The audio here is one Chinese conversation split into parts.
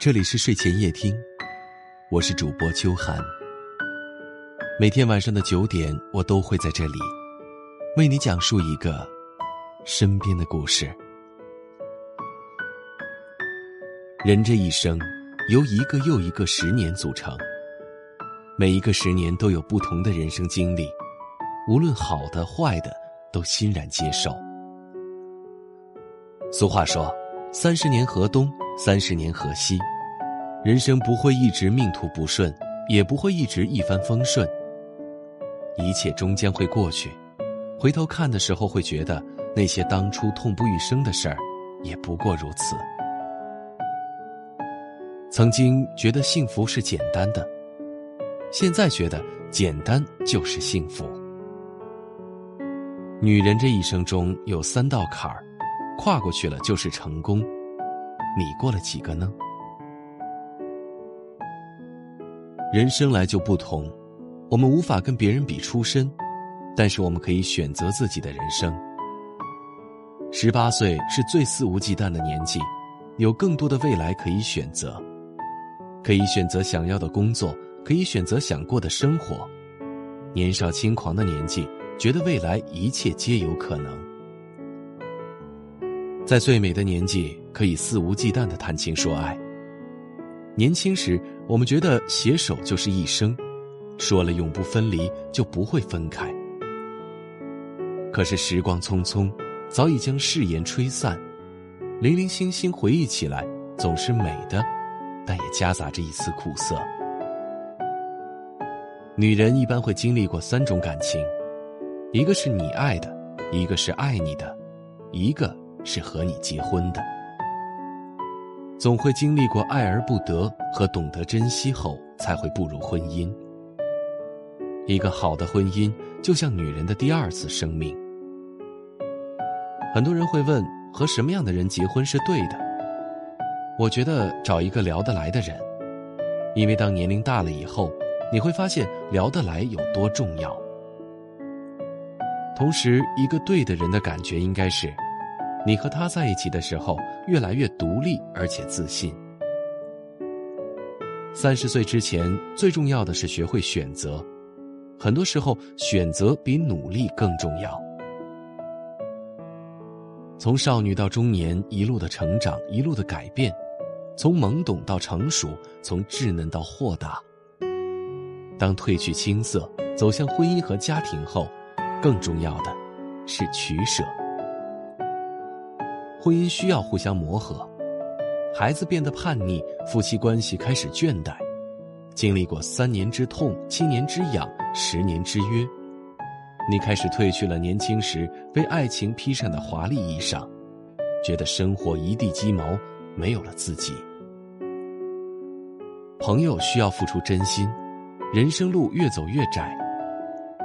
这里是睡前夜听，我是主播秋寒。每天晚上的九点，我都会在这里为你讲述一个身边的故事。人这一生由一个又一个十年组成，每一个十年都有不同的人生经历，无论好的坏的，都欣然接受。俗话说：“三十年河东。”三十年河西，人生不会一直命途不顺，也不会一直一帆风顺。一切终将会过去，回头看的时候，会觉得那些当初痛不欲生的事儿，也不过如此。曾经觉得幸福是简单的，现在觉得简单就是幸福。女人这一生中有三道坎儿，跨过去了就是成功。你过了几个呢？人生来就不同，我们无法跟别人比出身，但是我们可以选择自己的人生。十八岁是最肆无忌惮的年纪，有更多的未来可以选择，可以选择想要的工作，可以选择想过的生活。年少轻狂的年纪，觉得未来一切皆有可能。在最美的年纪，可以肆无忌惮的谈情说爱。年轻时，我们觉得携手就是一生，说了永不分离，就不会分开。可是时光匆匆，早已将誓言吹散，零零星星回忆起来，总是美的，但也夹杂着一丝苦涩。女人一般会经历过三种感情，一个是你爱的，一个是爱你的，一个。是和你结婚的，总会经历过爱而不得和懂得珍惜后，才会步入婚姻。一个好的婚姻就像女人的第二次生命。很多人会问，和什么样的人结婚是对的？我觉得找一个聊得来的人，因为当年龄大了以后，你会发现聊得来有多重要。同时，一个对的人的感觉应该是。你和他在一起的时候，越来越独立而且自信。三十岁之前，最重要的是学会选择，很多时候选择比努力更重要。从少女到中年，一路的成长，一路的改变，从懵懂到成熟，从稚嫩到豁达。当褪去青涩，走向婚姻和家庭后，更重要的是取舍。婚姻需要互相磨合，孩子变得叛逆，夫妻关系开始倦怠，经历过三年之痛、七年之痒、十年之约，你开始褪去了年轻时为爱情披上的华丽衣裳，觉得生活一地鸡毛，没有了自己。朋友需要付出真心，人生路越走越窄，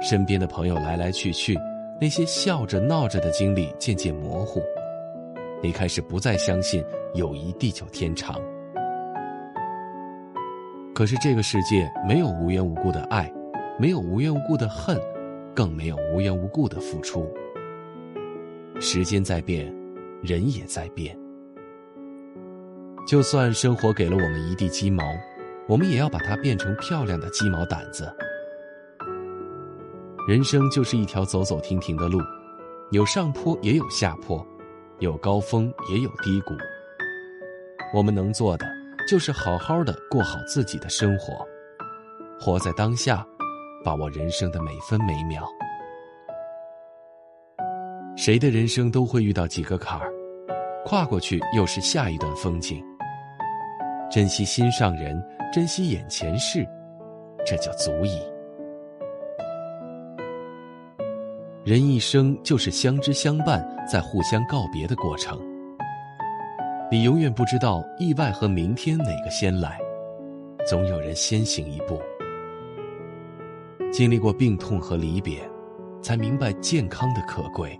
身边的朋友来来去去，那些笑着闹着的经历渐渐模糊。你开始不再相信友谊地久天长，可是这个世界没有无缘无故的爱，没有无缘无故的恨，更没有无缘无故的付出。时间在变，人也在变。就算生活给了我们一地鸡毛，我们也要把它变成漂亮的鸡毛掸子。人生就是一条走走停停的路，有上坡也有下坡。有高峰也有低谷，我们能做的就是好好的过好自己的生活，活在当下，把握人生的每分每秒。谁的人生都会遇到几个坎儿，跨过去又是下一段风景。珍惜心上人，珍惜眼前事，这就足矣。人一生就是相知相伴，在互相告别的过程。你永远不知道意外和明天哪个先来，总有人先行一步。经历过病痛和离别，才明白健康的可贵。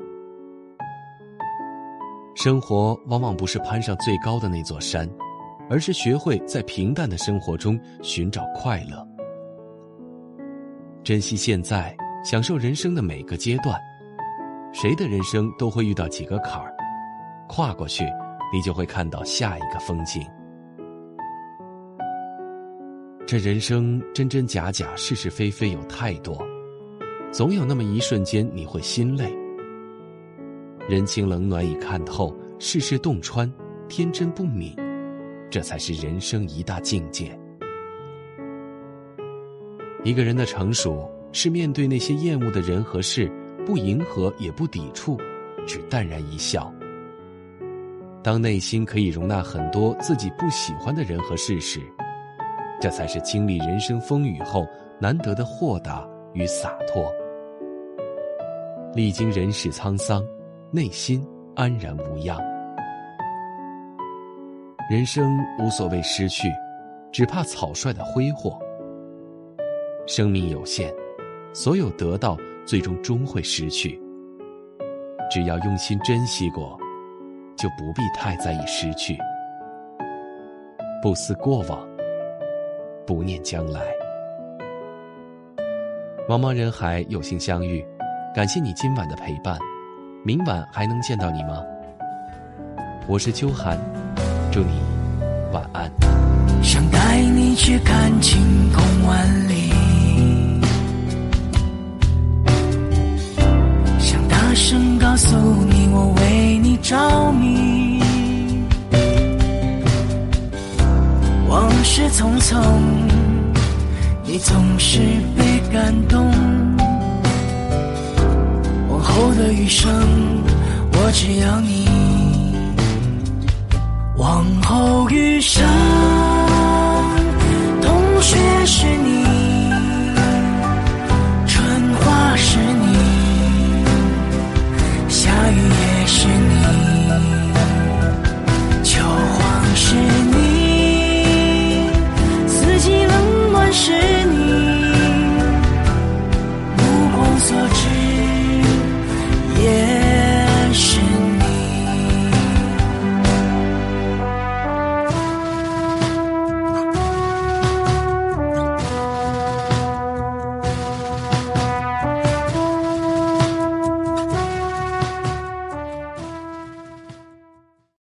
生活往往不是攀上最高的那座山，而是学会在平淡的生活中寻找快乐，珍惜现在。享受人生的每个阶段，谁的人生都会遇到几个坎儿，跨过去，你就会看到下一个风景。这人生真真假假、是是非非有太多，总有那么一瞬间你会心累。人情冷暖已看透，世事洞穿，天真不泯，这才是人生一大境界。一个人的成熟，是面对那些厌恶的人和事，不迎合也不抵触，只淡然一笑。当内心可以容纳很多自己不喜欢的人和事时，这才是经历人生风雨后难得的豁达与洒脱。历经人世沧桑，内心安然无恙。人生无所谓失去，只怕草率的挥霍。生命有限，所有得到最终终会失去。只要用心珍惜过，就不必太在意失去。不思过往，不念将来。茫茫人海，有幸相遇，感谢你今晚的陪伴。明晚还能见到你吗？我是秋寒，祝你晚安。想带你去看晴匆匆，你总是被感动。往后的余生，我只要你。往后余生。